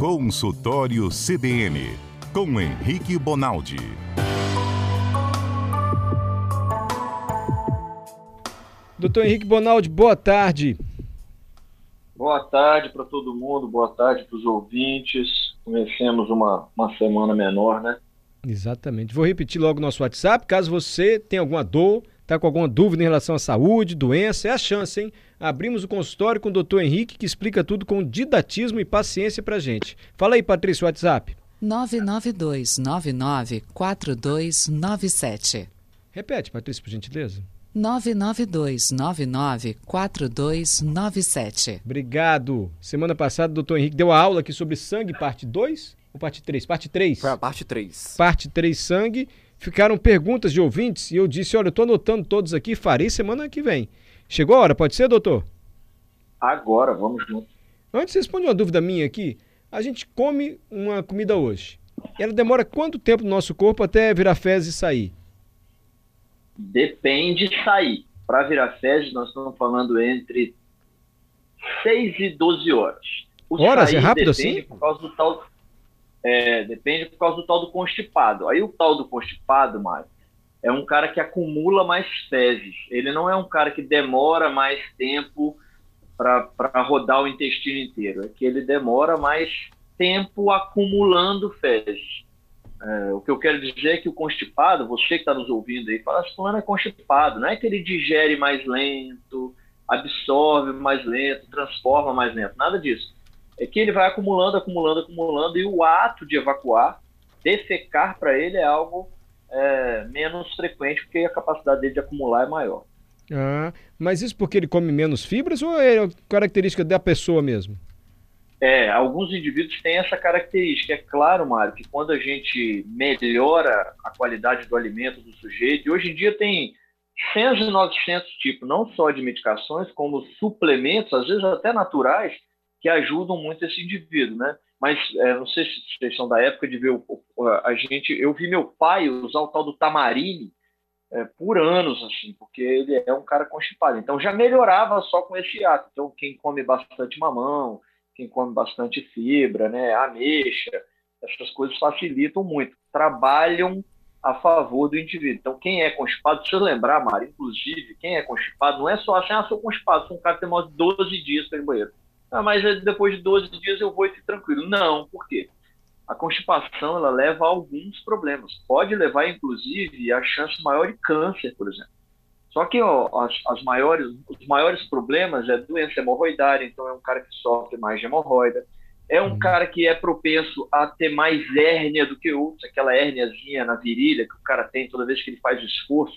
Consultório CBN, com Henrique Bonaldi. Doutor Henrique Bonaldi, boa tarde. Boa tarde para todo mundo, boa tarde para os ouvintes. Comecemos uma, uma semana menor, né? Exatamente. Vou repetir logo o nosso WhatsApp. Caso você tenha alguma dor, está com alguma dúvida em relação à saúde, doença, é a chance, hein? Abrimos o consultório com o doutor Henrique, que explica tudo com didatismo e paciência pra gente. Fala aí, Patrícia, o WhatsApp. 992994297. Repete, Patrícia, por gentileza. 992994297. Obrigado. Semana passada o doutor Henrique deu a aula aqui sobre sangue, parte 2 ou parte 3? Parte 3. Foi a parte 3. Parte 3, sangue. Ficaram perguntas de ouvintes e eu disse, olha, eu estou anotando todos aqui, farei semana que vem. Chegou a hora, pode ser, doutor? Agora, vamos junto. Antes, responde uma dúvida minha aqui. A gente come uma comida hoje. Ela demora quanto tempo no nosso corpo até virar fezes e sair? Depende de sair. Para virar fezes, nós estamos falando entre 6 e 12 horas. O horas? É rápido assim? Por causa do tal, é, depende por causa do tal do constipado. Aí o tal do constipado, Mário, é um cara que acumula mais fezes. Ele não é um cara que demora mais tempo para rodar o intestino inteiro. É que ele demora mais tempo acumulando fezes. É, o que eu quero dizer é que o constipado, você que está nos ouvindo aí, fala assim, fulano é constipado. Não é que ele digere mais lento, absorve mais lento, transforma mais lento. Nada disso é que ele vai acumulando, acumulando, acumulando, e o ato de evacuar, defecar para ele é algo é, menos frequente, porque a capacidade dele de acumular é maior. Ah, mas isso porque ele come menos fibras ou é característica da pessoa mesmo? É, alguns indivíduos têm essa característica. É claro, Mário, que quando a gente melhora a qualidade do alimento do sujeito, e hoje em dia tem 100 e 900 tipos, não só de medicações, como suplementos, às vezes até naturais, que ajudam muito esse indivíduo, né? Mas é, não sei se vocês são da época de ver o, a gente, eu vi meu pai usar o tal do tamarine é, por anos, assim, porque ele é um cara constipado. Então já melhorava só com esse ato. Então quem come bastante mamão, quem come bastante fibra, né, ameixa, essas coisas facilitam muito, trabalham a favor do indivíduo. Então, quem é constipado, precisa lembrar, Mari, inclusive, quem é constipado não é só assim, ah, sou constipado, sou um cara que tem mais de 12 dias para ir banheiro. Ah, mas depois de 12 dias eu vou e fico tranquilo. Não, por quê? A constipação ela leva a alguns problemas. Pode levar, inclusive, a chance maior de câncer, por exemplo. Só que ó, as, as, maiores, os maiores problemas é doença hemorroidária, então é um cara que sofre mais de hemorroida. É um uhum. cara que é propenso a ter mais hérnia do que outros, aquela hérniazinha na virilha que o cara tem toda vez que ele faz esforço,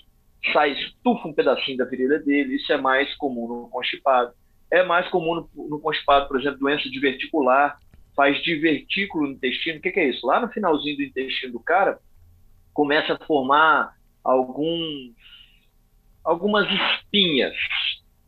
sai, estufa um pedacinho da virilha dele. Isso é mais comum no constipado. É mais comum no, no constipado, por exemplo, doença diverticular, faz divertículo no intestino. O que, que, é isso? Lá no finalzinho do intestino do cara, começa a formar alguns, algumas espinhas.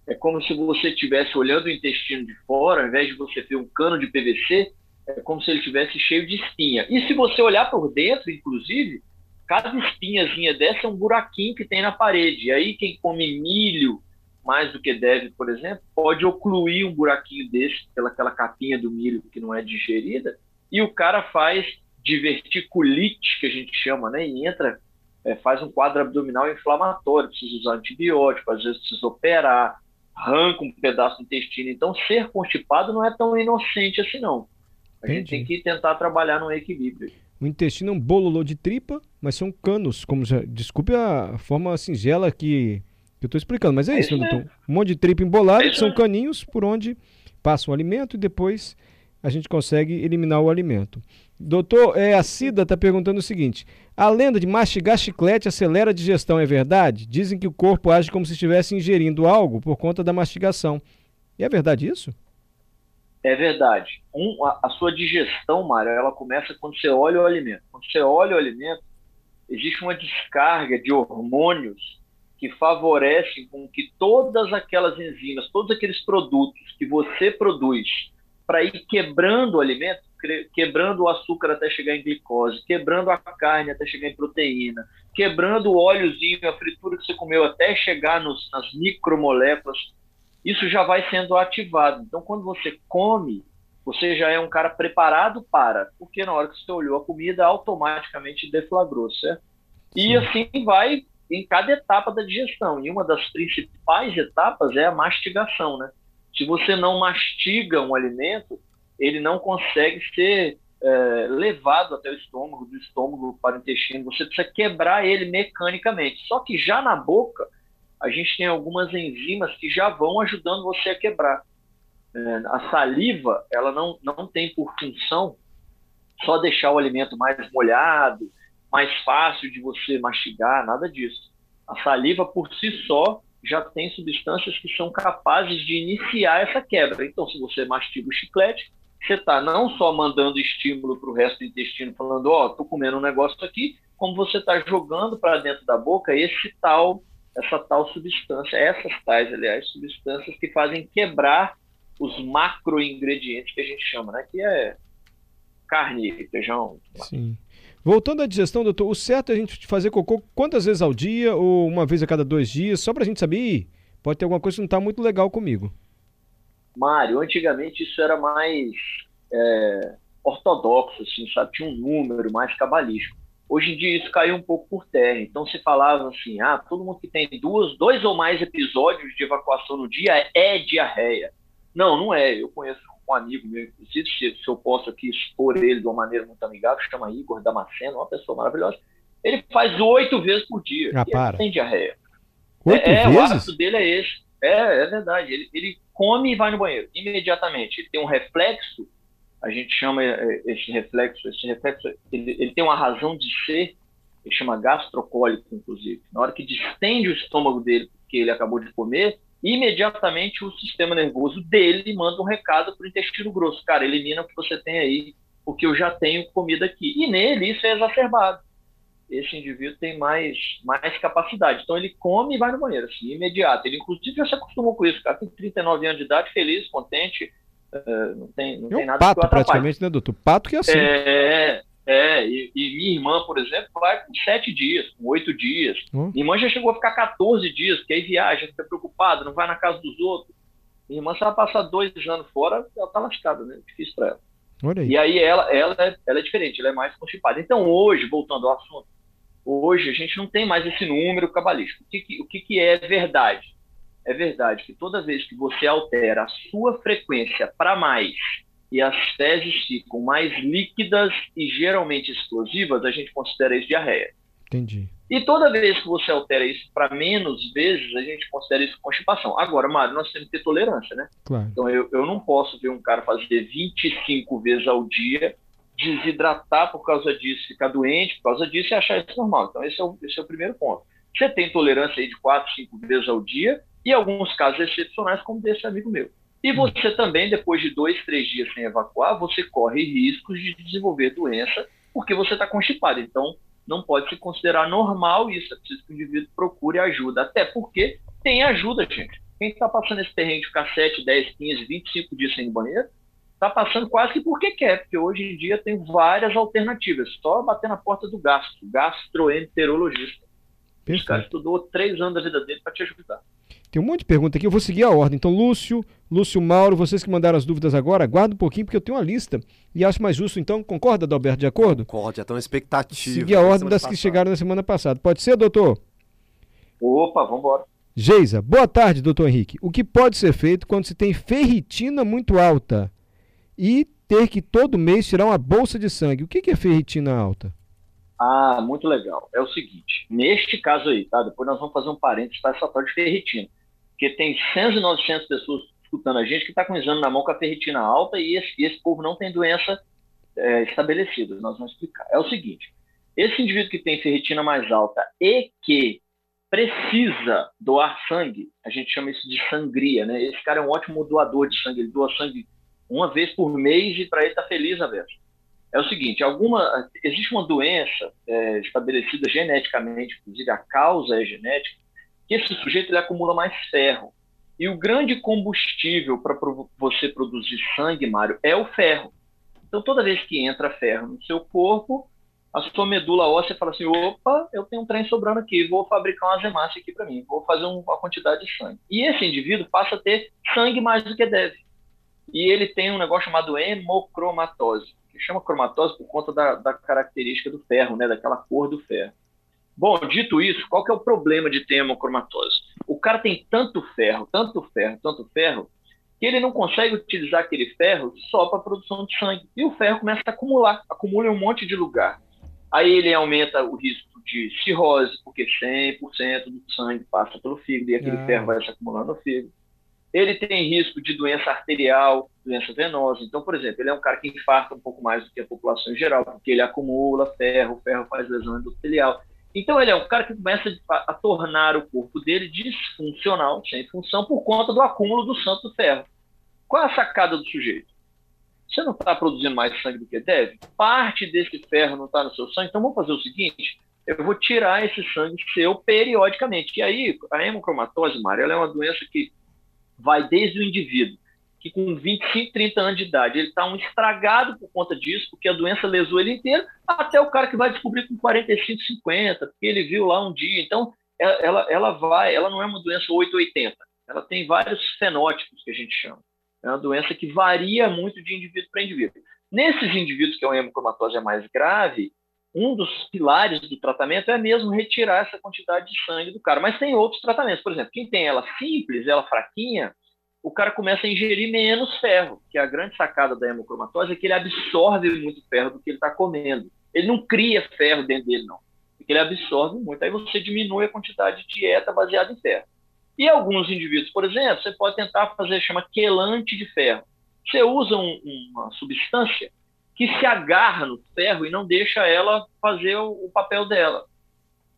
É como se você estivesse olhando o intestino de fora, ao invés de você ver um cano de PVC, é como se ele estivesse cheio de espinha. E se você olhar por dentro, inclusive, cada espinhazinha dessa é um buraquinho que tem na parede. E aí quem come milho, mais do que deve, por exemplo, pode ocluir um buraquinho desse pelaquela capinha do milho que não é digerida, e o cara faz diverticulite, que a gente chama, né? E entra, é, faz um quadro abdominal inflamatório, precisa usar antibiótico, às vezes precisa operar, arranca um pedaço do intestino. Então, ser constipado não é tão inocente assim, não. A Entendi. gente tem que tentar trabalhar no equilíbrio. O intestino é um bololô de tripa, mas são canos, como já, desculpe a forma singela que eu estou explicando, mas é, é isso, né, doutor? Um monte de tripa embolada, é que são caninhos por onde passa o alimento e depois a gente consegue eliminar o alimento. Doutor, é, a Cida está perguntando o seguinte: a lenda de mastigar chiclete acelera a digestão é verdade? Dizem que o corpo age como se estivesse ingerindo algo por conta da mastigação. E é verdade isso? É verdade. Um, a, a, sua digestão, Mário, ela começa quando você olha o alimento. Quando você olha o alimento, existe uma descarga de hormônios que favorecem com que todas aquelas enzimas, todos aqueles produtos que você produz para ir quebrando o alimento, quebrando o açúcar até chegar em glicose, quebrando a carne até chegar em proteína, quebrando o óleozinho, a fritura que você comeu até chegar nos, nas micromoléculas, isso já vai sendo ativado. Então, quando você come, você já é um cara preparado para, porque na hora que você olhou a comida, automaticamente deflagrou, certo? E assim vai em cada etapa da digestão. E uma das principais etapas é a mastigação, né? Se você não mastiga um alimento, ele não consegue ser é, levado até o estômago, do estômago para o intestino. Você precisa quebrar ele mecanicamente. Só que já na boca, a gente tem algumas enzimas que já vão ajudando você a quebrar. É, a saliva, ela não, não tem por função só deixar o alimento mais molhado, mais fácil de você mastigar, nada disso. A saliva por si só já tem substâncias que são capazes de iniciar essa quebra. Então, se você mastiga o chiclete, você está não só mandando estímulo para o resto do intestino, falando, ó, oh, tô comendo um negócio aqui, como você está jogando para dentro da boca esse tal, essa tal substância, essas tais, aliás, substâncias que fazem quebrar os macroingredientes que a gente chama, né? Que é carne, feijão. Sim. Voltando à digestão, doutor, o certo é a gente fazer cocô quantas vezes ao dia ou uma vez a cada dois dias, só para a gente saber, pode ter alguma coisa que não está muito legal comigo. Mário, antigamente isso era mais é, ortodoxo, assim, sabe? Tinha um número mais cabalístico. Hoje em dia isso caiu um pouco por terra. Então se falava assim, ah, todo mundo que tem duas, dois ou mais episódios de evacuação no dia é diarreia. Não, não é. Eu conheço um amigo meu, inclusive, se, se eu posso aqui expor ele de uma maneira muito amigável, chama Igor Damasceno, uma pessoa maravilhosa. Ele faz oito vezes por dia. Ah, para. tem diarreia. Oito é, vezes? o hábito dele é esse. É, é verdade. Ele, ele come e vai no banheiro imediatamente. Ele tem um reflexo, a gente chama é, esse reflexo, esse reflexo, ele, ele tem uma razão de ser, ele chama gastrocólico, inclusive. Na hora que distende o estômago dele, porque ele acabou de comer, imediatamente o sistema nervoso dele manda um recado para o intestino grosso. Cara, elimina o que você tem aí, porque eu já tenho comida aqui. E nele isso é exacerbado esse indivíduo tem mais, mais capacidade. Então ele come e vai no banheiro, assim, imediato. Ele inclusive já se acostumou com isso. O cara tem 39 anos de idade, feliz, contente, uh, não tem, não é tem um nada pato, que praticamente, né, doutor? Pato que é assim. É, é e, e, minha irmã, por exemplo, vai com sete dias, com oito dias. Minha irmã já chegou a ficar 14 dias, porque aí viaja, fica preocupada, não vai na casa dos outros. Minha irmã, se ela passar dois anos fora, ela tá lascada, né? Difícil para ela. Aí. E aí ela, ela, é, ela é diferente, ela é mais constipada. Então hoje, voltando ao assunto, Hoje a gente não tem mais esse número cabalístico. O que, que, o que, que é verdade? É verdade que toda vez que você altera a sua frequência para mais e as fezes ficam mais líquidas e geralmente explosivas, a gente considera isso diarreia. Entendi. E toda vez que você altera isso para menos vezes, a gente considera isso constipação. Agora, Mário, nós temos que ter tolerância, né? Claro. Então eu, eu não posso ver um cara fazer 25 vezes ao dia desidratar por causa disso, ficar doente por causa disso e achar isso normal. Então, esse é o, esse é o primeiro ponto. Você tem tolerância aí de 4, 5 vezes ao dia e alguns casos excepcionais, como desse amigo meu. E você também, depois de dois, três dias sem evacuar, você corre riscos de desenvolver doença porque você está constipado. Então, não pode se considerar normal isso. É preciso que o indivíduo procure ajuda. Até porque tem ajuda, gente. Quem está passando esse terreno de ficar 7, 10, 15, 25 dias sem banheiro, está passando quase que porque quer, porque hoje em dia tem várias alternativas. Só bater na porta do gastro, gastroenterologista. Perfeito. O cara estudou três anos da vida dele para te ajudar. Tem um monte de pergunta aqui, eu vou seguir a ordem. Então, Lúcio, Lúcio Mauro, vocês que mandaram as dúvidas agora, aguarda um pouquinho, porque eu tenho uma lista. E acho mais justo, então, concorda, Adalberto, de acordo? Concordo, já estão expectativa. Seguir a ordem das que chegaram na semana passada. Pode ser, doutor? Opa, vamos embora. Geisa, boa tarde, doutor Henrique. O que pode ser feito quando se tem ferritina muito alta? e ter que todo mês tirar uma bolsa de sangue. O que é ferritina alta? Ah, muito legal. É o seguinte, neste caso aí, tá? Depois nós vamos fazer um parênteses para essa tal de ferritina. Porque tem 100 e 900 pessoas escutando a gente que está com exame na mão com a ferritina alta e esse, esse povo não tem doença é, estabelecida. Nós vamos explicar. É o seguinte, esse indivíduo que tem ferritina mais alta e que precisa doar sangue, a gente chama isso de sangria, né? Esse cara é um ótimo doador de sangue, ele doa sangue uma vez por mês e para ele tá feliz a vez. É o seguinte, alguma, existe uma doença é, estabelecida geneticamente, inclusive a causa é genética, que esse sujeito ele acumula mais ferro. E o grande combustível para você produzir sangue, Mário, é o ferro. Então, toda vez que entra ferro no seu corpo, a sua medula óssea fala assim: opa, eu tenho um trem sobrando aqui, vou fabricar uma hemácia aqui para mim, vou fazer uma quantidade de sangue. E esse indivíduo passa a ter sangue mais do que deve. e ele tem um negócio chamado hemocromatose, chama cromatose por conta da, da característica do ferro, né, daquela cor do ferro. Bom, dito isso, qual que é o problema de ter hemocromatose? O cara tem tanto ferro, tanto ferro, tanto ferro, que ele não consegue utilizar aquele ferro só para produção de sangue. E o ferro começa a acumular, acumula em um monte de lugar. Aí ele aumenta o risco de cirrose, porque 100% do sangue passa pelo fígado e aquele ah. ferro vai se acumulando no fígado. Ele tem risco de doença arterial, doença venosa. Então, por exemplo, ele é um cara que infarta um pouco mais do que a população em geral, porque ele acumula ferro, o ferro faz lesão endotelial. Então, ele é um cara que começa a tornar o corpo dele disfuncional, sem função, por conta do acúmulo do santo ferro. Qual é a sacada do sujeito? Você não está produzindo mais sangue do que deve? Parte desse ferro não está no seu sangue, então vamos fazer o seguinte: eu vou tirar esse sangue seu periodicamente. E aí, a hemocromatose, Mário, ela é uma doença que vai desde o indivíduo, que com 25, 30 anos de idade, ele está um estragado por conta disso, porque a doença lesou ele inteiro, até o cara que vai descobrir com 45, 50, porque ele viu lá um dia. Então, ela, ela vai, ela não é uma doença 880, ela tem vários fenótipos que a gente chama. É uma doença que varia muito de indivíduo para indivíduo. Nesses indivíduos que a hemocromatose é mais grave, um dos pilares do tratamento é mesmo retirar essa quantidade de sangue do cara. Mas tem outros tratamentos. Por exemplo, quem tem ela simples, ela fraquinha, o cara começa a ingerir menos ferro, que é a grande sacada da hemocromatose é que ele absorve muito ferro do que ele está comendo. Ele não cria ferro dentro dele, não. Porque ele absorve muito. Aí você diminui a quantidade de dieta baseada em ferro. E alguns indivíduos, por exemplo, você pode tentar fazer, chama quelante de ferro. Você usa um, uma substância que se agarra no ferro e não deixa ela fazer o, o papel dela.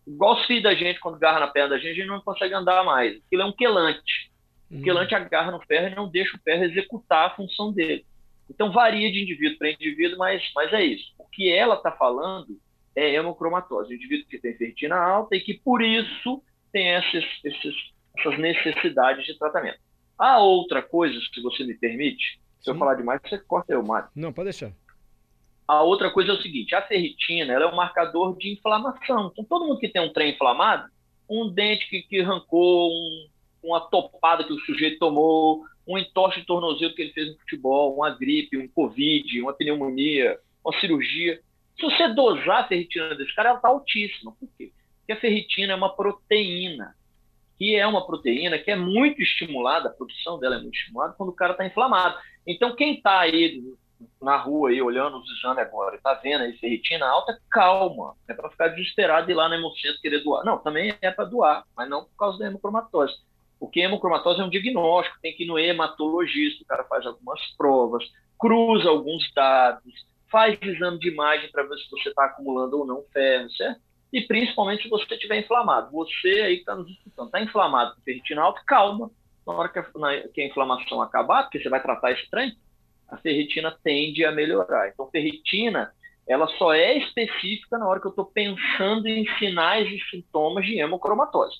Igual filhos da gente, quando agarra na perna da gente, a gente não consegue andar mais. Aquilo é um quelante. O hum. quelante agarra no ferro e não deixa o ferro executar a função dele. Então varia de indivíduo para indivíduo, mas, mas é isso. O que ela está falando é hemocromatose, o indivíduo que tem ferritina alta e que por isso tem esses, esses, essas necessidades de tratamento. A outra coisa, se você me permite, se Sim. eu falar demais, você corta eu, Mário. Não, pode deixar. A outra coisa é o seguinte: a ferritina ela é um marcador de inflamação. Então, todo mundo que tem um trem inflamado, um dente que, que arrancou, um, uma topada que o sujeito tomou, um entorse de tornozelo que ele fez no futebol, uma gripe, um Covid, uma pneumonia, uma cirurgia. Se você dosar a ferritina desse cara, ela está altíssima. Por quê? Porque a ferritina é uma proteína, que é uma proteína que é muito estimulada, a produção dela é muito estimulada quando o cara está inflamado. Então, quem está aí na rua aí, olhando os exames agora, e tá vendo aí ferritina alta, calma. É para ficar desesperado e ir lá no hemocentro querer doar. Não, também é para doar, mas não por causa da hemocromatose. Porque hemocromatose é um diagnóstico, tem que ir no hematologista, o cara faz algumas provas, cruza alguns dados, faz exame de imagem para ver se você está acumulando ou não ferro, certo? E principalmente se você estiver inflamado. Você aí que está nos escutando, está inflamado com ferritina alta, calma. Na hora que a, na, que a inflamação acabar, porque você vai tratar esse trem, a ferritina tende a melhorar. Então, ferritina, ela só é específica na hora que eu estou pensando em sinais e sintomas de hemocromatose.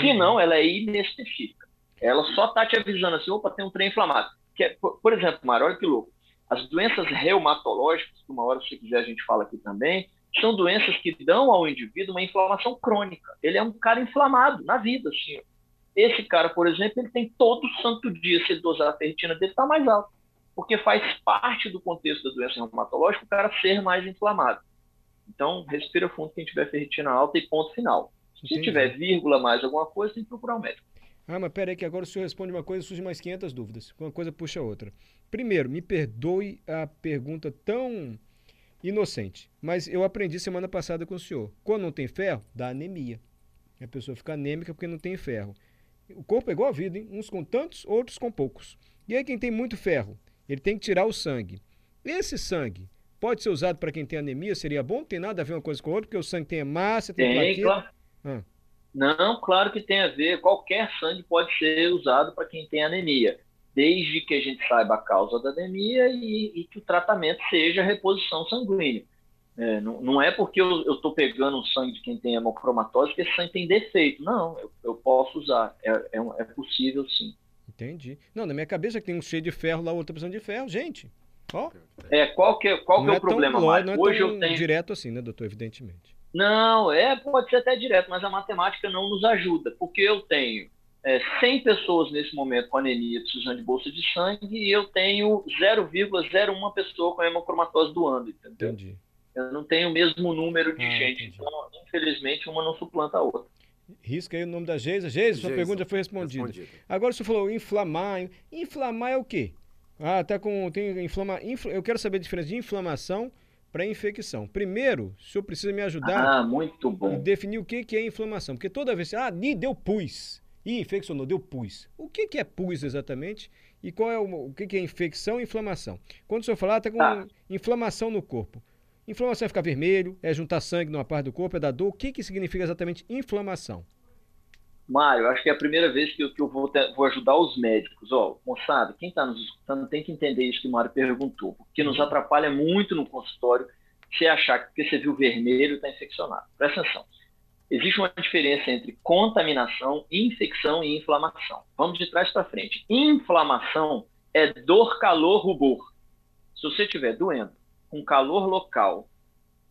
Se não, ela é inespecífica. Ela só está te avisando assim, opa, tem um trem inflamado. Que é, por, por exemplo, Mário, olha que louco. As doenças reumatológicas, que uma hora, se quiser, a gente fala aqui também, são doenças que dão ao indivíduo uma inflamação crônica. Ele é um cara inflamado na vida, assim. Esse cara, por exemplo, ele tem todo santo dia, se ele dosar a ferritina dele, está mais alto porque faz parte do contexto da doença reumatológica o cara ser mais inflamado. Então, respira fundo quem tiver ferritina alta e ponto final. Se Entendi. tiver vírgula mais alguma coisa, tem que procurar um médico. Ah, mas peraí que agora o senhor responde uma coisa e surge mais 500 dúvidas. Uma coisa puxa a outra. Primeiro, me perdoe a pergunta tão inocente, mas eu aprendi semana passada com o senhor. Quando não tem ferro, dá anemia. A pessoa fica anêmica porque não tem ferro. O corpo é igual a vida, hein? Uns com tantos, outros com poucos. E aí quem tem muito ferro? Ele tem que tirar o sangue. Esse sangue pode ser usado para quem tem anemia? Seria bom? Tem nada a ver uma coisa com a outra, porque o sangue tem massa, tem, tem plaqueta. Claro. Ah. Não, claro que tem a ver. Qualquer sangue pode ser usado para quem tem anemia, desde que a gente saiba a causa da anemia e, e que o tratamento seja reposição sanguínea. É, não, não, é porque eu estou pegando o sangue de quem tem hemocromatose que esse sangue tem defeito. Não, eu, eu posso usar. É, é, é possível sim. Entendi. Não, na minha cabeça que tem um cheio de ferro lá, outra precisando de ferro. Gente, ó. É, qual que, qual que é, é o problema, tão, Não é Hoje eu tenho... direto assim, né, doutor? Evidentemente. Não, é, pode ser até direto, mas a matemática não nos ajuda, porque eu tenho é, 100 pessoas nesse momento com anemia precisando de bolsa de sangue e eu tenho 0,01 pessoa com hemocromatose doando, entendeu? Entendi. Eu não tenho o mesmo número de ah, gente, entendi. então, infelizmente, uma não suplanta a outra. Risca aí o nome da Geisa. Geisa, sua pergunta já foi respondida. respondida. Agora você falou inflamar. Inflamar é o quê? Ah, tá com. Tem inflama, infl, eu quero saber a diferença de inflamação para infecção. Primeiro, o senhor precisa me ajudar ah, muito bom. definir o que, que é inflamação. Porque toda vez. Ah, me deu pus. Ih, infeccionou, deu pus. O que, que é pus exatamente? E qual é o, o que, que é infecção e inflamação? Quando o senhor falar, está com ah. inflamação no corpo. Inflamação é ficar vermelho, é juntar sangue numa parte do corpo, é dar dor. O que, que significa exatamente inflamação? Mário, acho que é a primeira vez que eu, que eu vou, ter, vou, ajudar os médicos. Ó, moçada, quem está nos escutando tem que entender isso que o Mário perguntou, porque nos atrapalha muito no consultório você achar que porque você viu vermelho está infeccionado. Presta atenção. Existe uma diferença entre contaminação, infecção e inflamação. Vamos de trás para frente. Inflamação é dor, calor, rubor. Se você estiver doendo, com calor local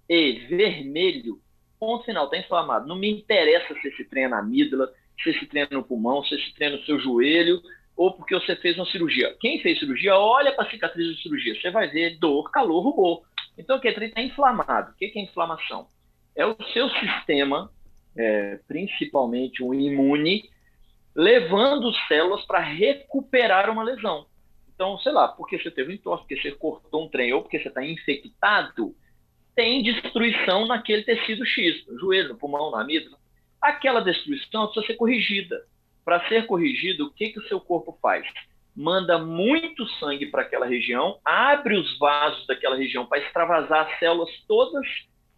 e vermelho, ponto final, está inflamado. Não me interessa se esse trem é na amígdala, se esse trem é no pulmão, se esse trem é no seu joelho, ou porque você fez uma cirurgia. Quem fez cirurgia, olha para a cicatriz de cirurgia, você vai ver dor, calor, rubor. Então, o que trem está inflamado? O que é inflamação? É o seu sistema, é, principalmente o imune, levando células para recuperar uma lesão. Então, sei lá, porque você teve um entorse, porque você cortou um trem ou porque você está infectado, tem destruição naquele tecido X, no joelho, no pulmão, na amígdala. Aquela destruição precisa ser corrigida. Para ser corrigido, o que, que o seu corpo faz? Manda muito sangue para aquela região, abre os vasos daquela região para extravasar as células todas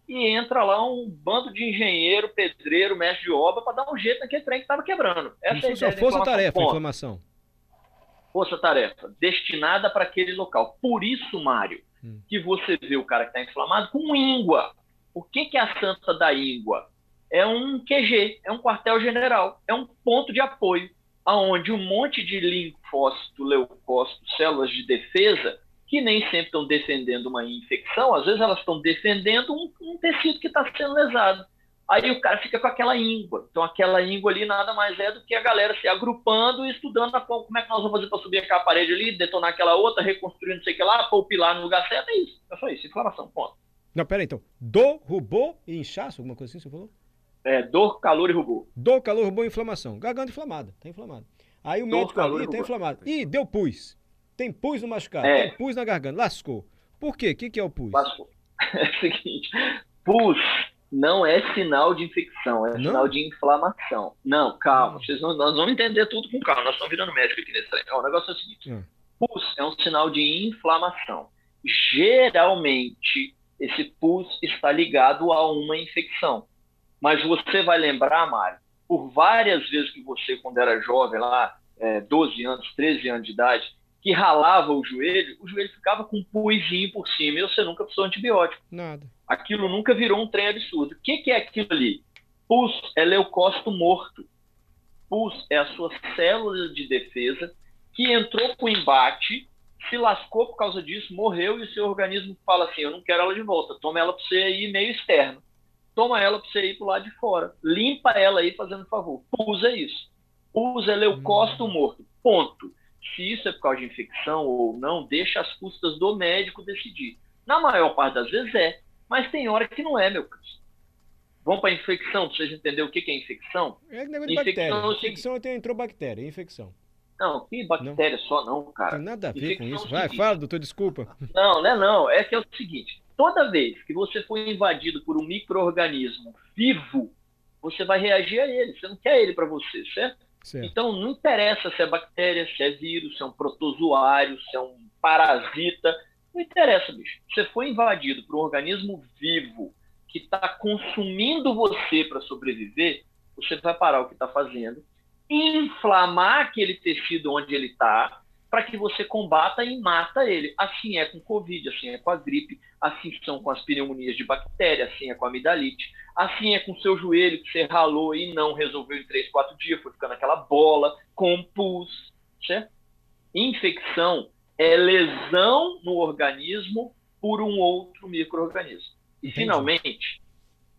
e entra lá um bando de engenheiro, pedreiro, mestre de obra para dar um jeito naquele trem que estava quebrando. Essa Isso é a força-tarefa, inflamação força-tarefa destinada para aquele local. Por isso, Mário, hum. que você vê o cara que está inflamado com íngua. O que, que é a santa da íngua? É um QG, é um quartel-general, é um ponto de apoio, aonde um monte de linfócito, leucócito, células de defesa, que nem sempre estão defendendo uma infecção, às vezes elas estão defendendo um, um tecido que está sendo lesado. Aí o cara fica com aquela íngua. Então, aquela íngua ali nada mais é do que a galera se agrupando e estudando a, como é que nós vamos fazer para subir aquela parede ali, detonar aquela outra, reconstruir não sei o que lá, pôr o pilar no lugar certo. É isso. É só isso. Inflamação. Ponto. Não, pera aí, então. Dor, rubor e inchaço? Alguma coisa assim você falou? É, dor, calor e rubor. Dor, calor, rubor e inflamação. Garganta inflamada. Tá inflamado. Aí o dor, médico ali tá inflamado. Ih, deu pus. Tem pus no machucado. É. Tem pus na garganta. Lascou. Por quê? O que, que é o pus? Lascou. É o seguinte. Pus não é sinal de infecção, é não? sinal de inflamação. Não, calma, vocês não, nós vamos entender tudo com calma, nós estamos virando médico aqui nesse trem. O negócio é o seguinte: hum. pus é um sinal de inflamação. Geralmente, esse pus está ligado a uma infecção. Mas você vai lembrar, Mário, por várias vezes que você, quando era jovem, lá, é, 12 anos, 13 anos de idade, que ralava o joelho, o joelho ficava com um puizinho por cima e você nunca precisou de antibiótico. Nada. Aquilo nunca virou um trem absurdo. O que, que é aquilo ali? Pus é leucócito morto. Pus é a sua célula de defesa que entrou para o embate, se lascou por causa disso, morreu e o seu organismo fala assim: eu não quero ela de volta, toma ela para você ir meio externo. Toma ela para você ir para o lado de fora. Limpa ela aí fazendo favor. Pus é isso. Pus é leucócito hum. morto. Ponto se isso é por causa de infecção ou não, deixa as custas do médico decidir. Na maior parte das vezes é, mas tem hora que não é, meu caro. Vamos para infecção, para vocês entenderem o que é infecção? É negócio de infecção, bactéria. É infecção até entrou bactéria, infecção. Não, que bactéria não. só não, cara. Tem nada a ver infecção com isso. É Vai, fala, doutor, desculpa. Não, não é não. É que é o seguinte, toda vez que você foi invadido por um microorganismo vivo, você vai reagir a ele. Você não quer ele para você, certo? Certo. Então, não interessa se é bactéria, se é vírus, se é um protozoário, se é um parasita. Não interessa, bicho. Você foi invadido por um organismo vivo que está consumindo você para sobreviver, você vai parar o que está fazendo, inflamar aquele tecido onde ele está, para que você combata e mata ele. Assim é com Covid, assim é com a gripe, assim são com as pneumonias de bactéria, assim é com a amidalite, assim é com o seu joelho que você ralou e não resolveu em 3, 4 dias, foi ficando aquela bola, com pus, certo? Infecção é lesão no organismo por um outro microorganismo. E finalmente,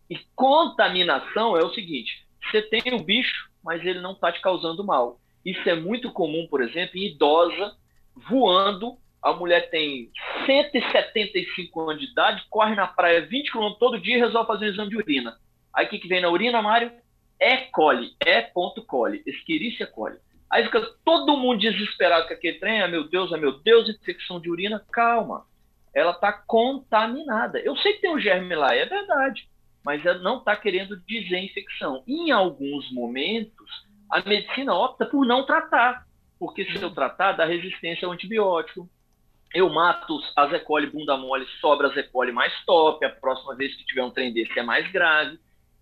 e contaminação é o seguinte: você tem o bicho, mas ele não está te causando mal. Isso é muito comum, por exemplo, em idosa voando. A mulher tem 175 anos de idade, corre na praia 20 km todo dia e resolve fazer um exame de urina. Aí o que, que vem na urina, Mário? É coli, é ponto coli, Escherichia coli. Aí fica todo mundo desesperado com aquele trem, ah, meu Deus, ah, meu Deus, infecção de urina. Calma, ela está contaminada. Eu sei que tem um germe lá, é verdade, mas ela não está querendo dizer infecção. Em alguns momentos, a medicina opta por não tratar, porque se eu tratar, dá resistência ao antibiótico. Eu mato as E. coli bunda mole, sobra as E. coli mais top, a próxima vez que tiver um trem desse é mais grave.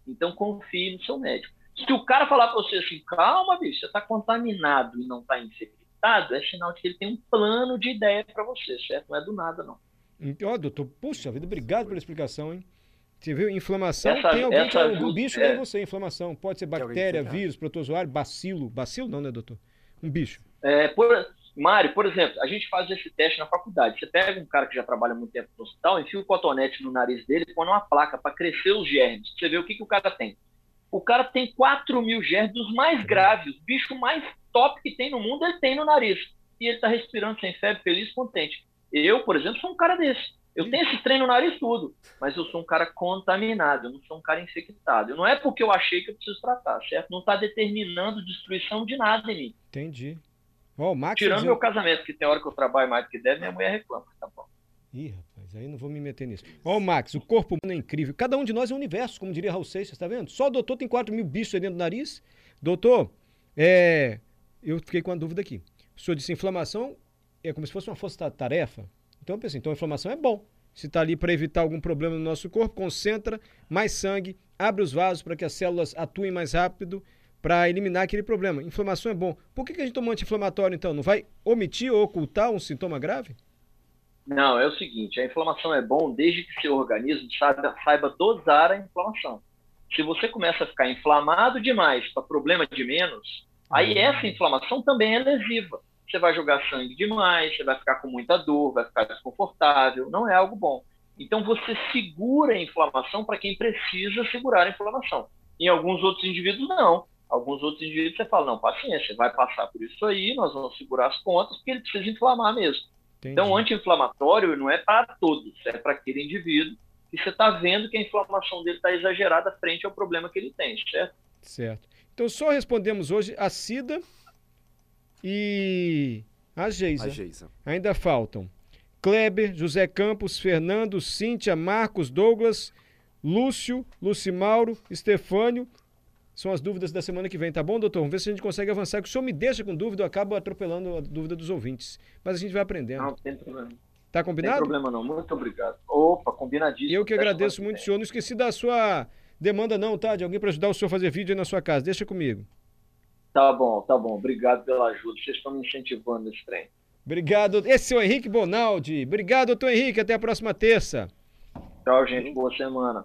Então confie no seu médico. Se o cara falar para você assim, calma, bicho, você está contaminado e não está infectado, é sinal de que ele tem um plano de ideia para você, certo? Não é do nada, não. Ó, oh, doutor, puxa vida, obrigado pela explicação, hein? Você viu? Inflamação essa, tem alguém que é um bicho é... você, inflamação. Pode ser bactéria, vírus, protozoário, bacilo. Bacilo não, né, doutor? Um bicho. É, por, Mário, por exemplo, a gente faz esse teste na faculdade. Você pega um cara que já trabalha muito tempo no hospital, enfia o cotonete no nariz dele e põe uma placa para crescer os germes. Você vê o que, que o cara tem. O cara tem 4 mil germes dos mais uhum. graves, o bicho mais top que tem no mundo, ele tem no nariz. E ele está respirando sem febre, feliz, contente. Eu, por exemplo, sou um cara desse. Eu tenho esse trem no nariz tudo, mas eu sou um cara contaminado, eu não sou um cara infectado. Não é porque eu achei que eu preciso tratar, certo? Não está determinando destruição de nada em mim. Entendi. Oh, Max Tirando meu casamento, que tem hora que eu trabalho mais do que deve, minha mulher reclama, tá bom. Ih, rapaz, aí não vou me meter nisso. Ó, oh, Max, o corpo humano é incrível. Cada um de nós é um universo, como diria Raul Seixas, tá vendo? Só o doutor tem 4 mil bichos aí dentro do nariz. Doutor, é... eu fiquei com uma dúvida aqui. O senhor disse inflamação é como se fosse uma força-tarefa. Então eu pensei, então a inflamação é bom. Se está ali para evitar algum problema no nosso corpo, concentra mais sangue, abre os vasos para que as células atuem mais rápido para eliminar aquele problema. Inflamação é bom. Por que, que a gente toma anti-inflamatório então? Não vai omitir ou ocultar um sintoma grave? Não, é o seguinte, a inflamação é bom desde que seu organismo saiba, saiba dosar a inflamação. Se você começa a ficar inflamado demais para problema de menos, aí uhum. essa inflamação também é lesiva. Você vai jogar sangue demais, você vai ficar com muita dor, vai ficar desconfortável, não é algo bom. Então você segura a inflamação para quem precisa segurar a inflamação. Em alguns outros indivíduos, não. Alguns outros indivíduos você fala, não, paciência, vai passar por isso aí, nós vamos segurar as contas, porque ele precisa inflamar mesmo. Entendi. Então, anti-inflamatório não é para todos, é para aquele indivíduo que você está vendo que a inflamação dele está exagerada frente ao problema que ele tem, certo? Certo. Então, só respondemos hoje a Cida e a Geisa. A Geisa. Ainda faltam Kleber, José Campos, Fernando, Cíntia, Marcos, Douglas, Lúcio, Lucimauro, Estefânio, são as dúvidas da semana que vem, tá bom, doutor? Vamos ver se a gente consegue avançar. Que o senhor me deixa com dúvida, eu acabo atropelando a dúvida dos ouvintes. Mas a gente vai aprendendo. Não, tem problema. Tá combinado? Não tem problema não. Muito obrigado. Opa, combinadíssimo. Eu que agradeço muito, senhor. Não esqueci da sua demanda não, tá? De alguém para ajudar o senhor a fazer vídeo aí na sua casa. Deixa comigo. Tá bom, tá bom. Obrigado pela ajuda. Vocês estão me incentivando nesse trem. Obrigado. Esse é o Henrique Bonaldi. Obrigado, doutor Henrique. Até a próxima terça. Tchau, gente. Boa semana.